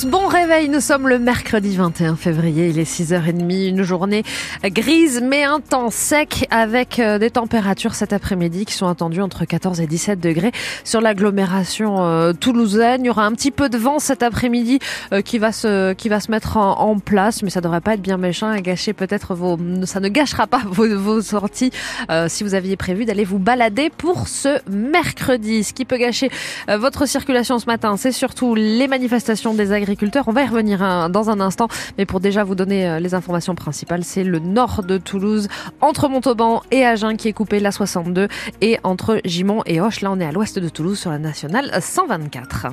bon réveil. Nous sommes le mercredi 21 février, il est 6h30, une journée grise mais un temps sec avec euh, des températures cet après-midi qui sont attendues entre 14 et 17 degrés sur l'agglomération euh, toulousaine. Il y aura un petit peu de vent cet après-midi euh, qui va se qui va se mettre en, place, mais ça devrait pas être bien méchant et gâcher peut-être vos ça ne gâchera pas vos sorties si vous aviez prévu d'aller vous balader pour ce mercredi. Ce qui peut gâcher votre circulation ce matin, c'est surtout les manifestations des On va y revenir hein, dans un instant, mais pour déjà vous donner euh, les informations principales, c'est le nord de Toulouse, entre Montauban et Agen qui est coupé la 62 et entre Gimont et Hoche, là on est à l'ouest de Toulouse sur la nationale 124.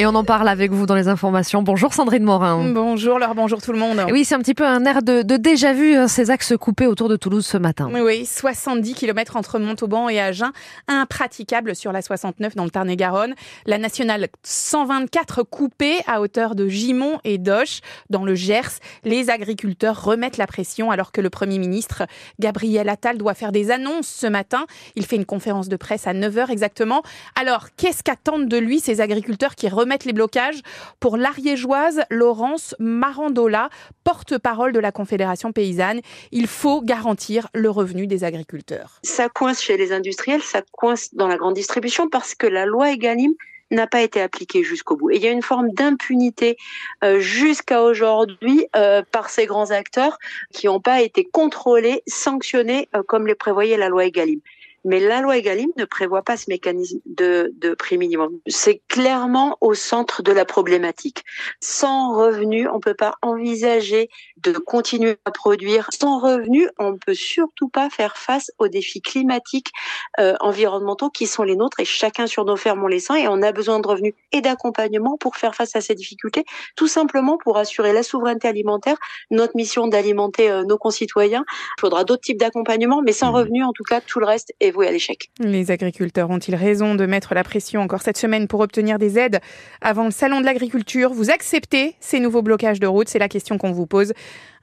Et on en parle avec vous dans les informations. Bonjour Sandrine Morin. Bonjour Laure, bonjour tout le monde. Oui, c'est un petit peu un air de, déjà vu, hein, ces axes coupés autour de Toulouse ce matin. Oui, oui 70 km entre Montauban et Agen, impraticable sur la 69 dans le Tarn-et-Garonne. La nationale 124 coupée à hauteur de Gimont et d'Oche dans le Gers. Les agriculteurs remettent la pression alors que le Premier ministre Gabriel Attal doit faire des annonces ce matin. Il fait une conférence de presse à 9h exactement. Alors, qu'est-ce qu'attendent de lui ces agriculteurs qui remettent mettre les blocages pour l'ariégeoise Laurence Marandola, porte-parole de la Confédération paysanne. Il faut garantir le revenu des agriculteurs. Ça coince chez les industriels, ça coince dans la grande distribution parce que la loi Egalim n'a pas été appliquée jusqu'au bout. Et il y a une forme d'impunité euh, jusqu'à aujourd'hui euh, par ces grands acteurs qui n'ont pas été contrôlés, sanctionnés euh, comme les prévoyait la loi Egalim. Mais la loi Egalim ne prévoit pas ce mécanisme de, de prix minimum. C'est clairement au centre de la problématique. Sans revenu, on peut pas envisager de continuer à produire. Sans revenu, on ne peut surtout pas faire face aux défis climatiques, euh, environnementaux qui sont les nôtres et chacun sur nos fermes on les sent et on a besoin de revenus et d'accompagnement pour faire face à ces difficultés, tout simplement pour assurer la souveraineté alimentaire, notre mission d'alimenter euh, nos concitoyens. Il faudra d'autres types d'accompagnement, mais sans mmh. revenu, en tout cas, tout le reste est à l'échec. Les agriculteurs ont-ils raison de mettre la pression encore cette semaine pour obtenir des aides avant le salon de l'agriculture? Vous acceptez ces nouveaux blocages de route? C'est la question qu'on vous pose.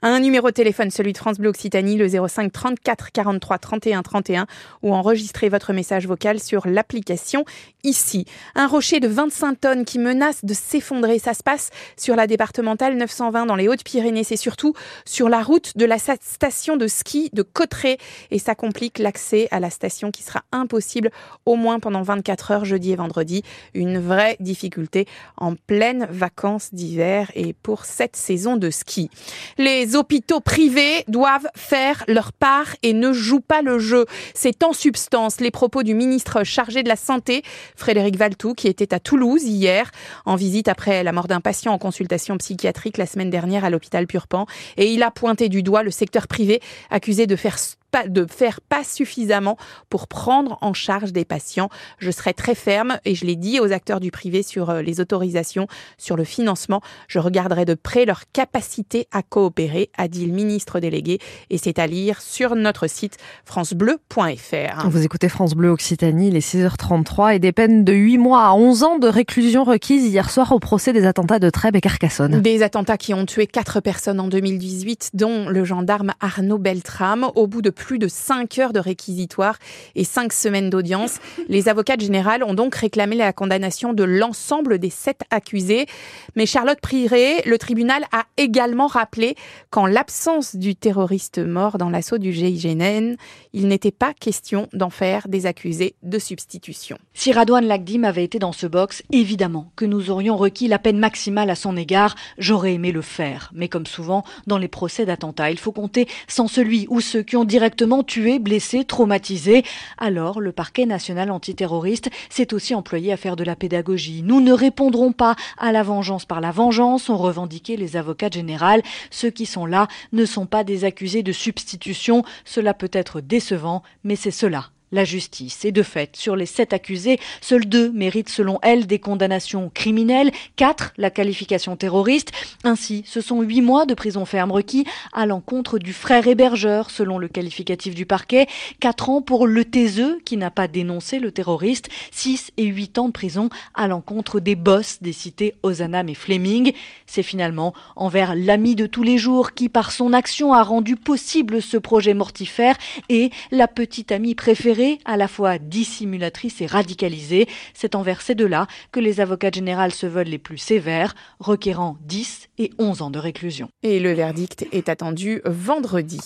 Un numéro de téléphone, celui de France Bleu Occitanie, le 05 34 43 31 31, ou enregistrez votre message vocal sur l'application ici. Un rocher de 25 tonnes qui menace de s'effondrer. Ça se passe sur la départementale 920 dans les Hautes-Pyrénées. C'est surtout sur la route de la station de ski de Cotteret et ça complique l'accès à la station qui sera impossible au moins pendant 24 heures jeudi et vendredi. Une vraie difficulté en pleine vacances d'hiver et pour cette saison de ski. Les hôpitaux privés doivent faire leur part et ne jouent pas le jeu. C'est en substance les propos du ministre chargé de la Santé, Frédéric Valtou, qui était à Toulouse hier, en visite après la mort d'un patient en consultation psychiatrique la semaine dernière à l'hôpital Purpan. Et il a pointé du doigt le secteur privé accusé de faire de faire pas suffisamment pour prendre en charge des patients. Je serai très ferme et je l'ai dit aux acteurs du privé sur euh, les autorisations, sur le financement. Je regarderai de près leur capacité à coopérer, a dit le ministre délégué. Et c'est à lire sur notre site francebleu.fr. Vous écoutez France Bleu Occitanie, les 6h33 et des peines de 8 mois à 11 ans de réclusion requises hier soir au procès des attentats de Trèbes et Carcassonne. Des attentats qui ont tué quatre personnes en 2018, dont le gendarme Arnaud Beltrame. Au bout de plus de 5 heures de réquisitoire et 5 semaines d'audience. Les avocats généraux ont donc réclamé la condamnation de l'ensemble des sept accusés. Mais Charlotte Priré, le tribunal a également rappelé qu'en l'absence du terroriste mort dans l'assaut du GIGN, il n'était pas question d'en faire des accusés de substitution. Si Radouane Lagdim avait été dans ce box, évidemment que nous aurions requis la peine maximale à son égard. J'aurais aimé le faire. Mais comme souvent, dans les procès d'attentat, il faut compter sans celui ou ceux qui ont directement tués, blessés, traumatisés. Alors, le parquet national antiterroriste s'est aussi employé à faire de la pédagogie. Nous ne répondrons pas à la vengeance par la vengeance, ont revendiqué les avocats généraux. Ceux qui sont là ne sont pas des accusés de substitution. Cela peut être décevant, mais c'est cela la justice. Et de fait, sur les sept accusés, seuls deux méritent selon elle des condamnations criminelles, quatre la qualification terroriste. Ainsi, ce sont huit mois de prison ferme requis à l'encontre du frère hébergeur, selon le qualificatif du parquet, quatre ans pour le Taiseux, qui n'a pas dénoncé le terroriste, six et huit ans de prison à l'encontre des boss des cités Ozanam et Fleming. C'est finalement envers l'ami de tous les jours qui, par son action, a rendu possible ce projet mortifère et la petite amie préférée à la fois dissimulatrice et radicalisée. C'est envers ces deux-là que les avocats généraux se veulent les plus sévères, requérant 10 et 11 ans de réclusion. Et le verdict est attendu vendredi.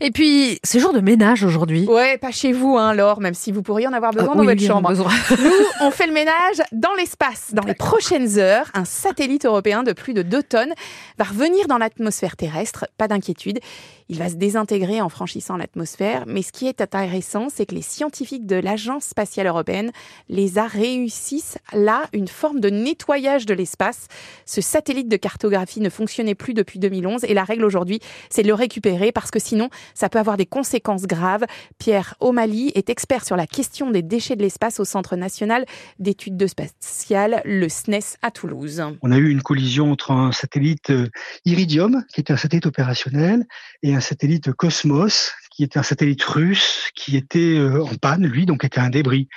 Et puis, c'est jour de ménage aujourd'hui. Ouais, pas chez vous, hein, Laure, même si vous pourriez en avoir besoin dans votre chambre. Nous, on fait le ménage dans l'espace. Dans les prochaines heures, un satellite européen de plus de 2 tonnes va revenir dans l'atmosphère terrestre. Pas d'inquiétude. Il va se désintégrer en franchissant l'atmosphère. Mais ce qui est intéressant, c'est que les scientifiques de l'Agence spatiale européenne les a réussissent là une forme de nettoyage de l'espace. Ce satellite de cartographie ne fonctionnait plus depuis 2011 et la règle aujourd'hui, c'est de le récupérer parce que sinon, ça peut avoir des conséquences graves. Pierre O'Malley est expert sur la question des déchets de l'espace au Centre national d'études de spatial, le SNES à Toulouse. On a eu une collision entre un satellite euh, Iridium, qui était un satellite opérationnel, et un satellite Cosmos, qui était un satellite russe, qui était euh, en panne, lui, donc était un débris.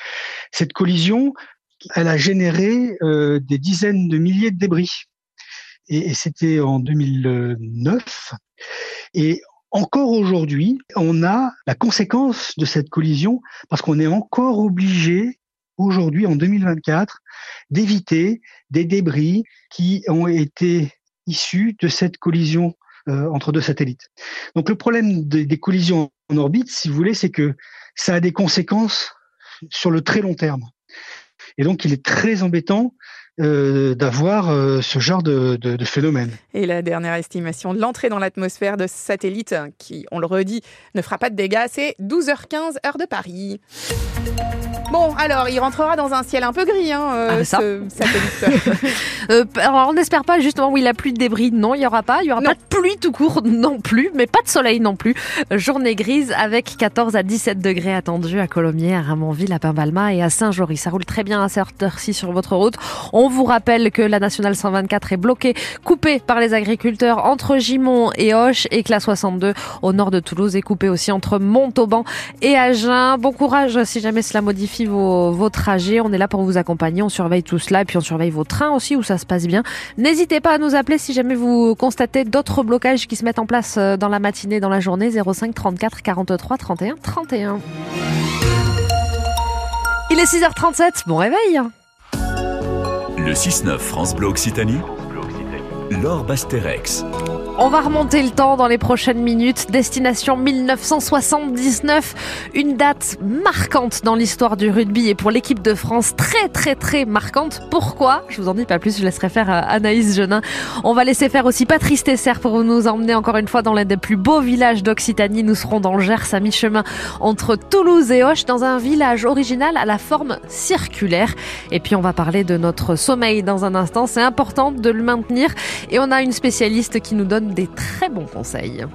Cette collision, elle a généré euh, des dizaines de milliers de débris. Et, c'était en 2009. Et encore aujourd'hui, on a la conséquence de cette collision parce qu'on est encore obligé aujourd'hui, en 2024, d'éviter des débris qui ont été issus de cette collision euh, entre deux satellites. Donc le problème des, des collisions en orbite, si vous voulez, c'est que ça a des conséquences sur le très long terme. Et donc il est très embêtant euh, d'avoir euh, ce genre de, de, de, phénomène. Et la dernière estimation de l'entrée dans l'atmosphère de ce satellite, qui, on le redit, ne fera pas de dégâts, c'est 12h15 heure de Paris. Bon, alors, il rentrera dans un ciel un peu gris, hein, euh, Ah, ça. ce satellite. Euh, alors, on n'espère pas justement où il a plus de débris. Non, il y aura pas. Il y aura Non. pas de pluie tout court non plus, mais pas de soleil non plus. Journée grise avec 14 à 17 degrés attendus à Colomiers, à Ramonville, à Pimbalma et à Saint-Jory. Ça roule très bien à cette heure-ci sur votre route. On vous rappelle que la nationale 124 est bloquée, coupée par les agriculteurs entre Gimont et Hoche et que la 62 au nord de Toulouse est coupée aussi entre Montauban et Agen. Bon courage si jamais cela modifie vos, vos trajets. On est là pour vous accompagner. On surveille tout cela et puis on surveille vos trains aussi où ça se passe bien. N'hésitez pas à nous appeler si jamais vous constatez d'autres blocages qui se mettent en place euh, dans la matinée, dans la journée. 05 34 43 31 31. Il est 6h37. Bon réveil. Le 6-9 France Bleu Occitanie. Laure Basterex. On va remonter le temps dans les prochaines minutes. Destination 1979, une date marquante dans l'histoire du rugby et pour l'équipe de France, très très très marquante. Pourquoi? Je vous en dis pas plus, je laisserai faire Anaïs Genin. On va laisser faire aussi Patrice Tesser pour nous emmener encore une fois dans l'un des plus beaux villages d'Occitanie. Nous serons dans le Gers à mi-chemin entre Toulouse et Hoche dans un village original à la forme circulaire. Et puis on va parler de notre sommeil dans un instant. C'est important de le maintenir et on a une spécialiste qui nous des très bons conseils.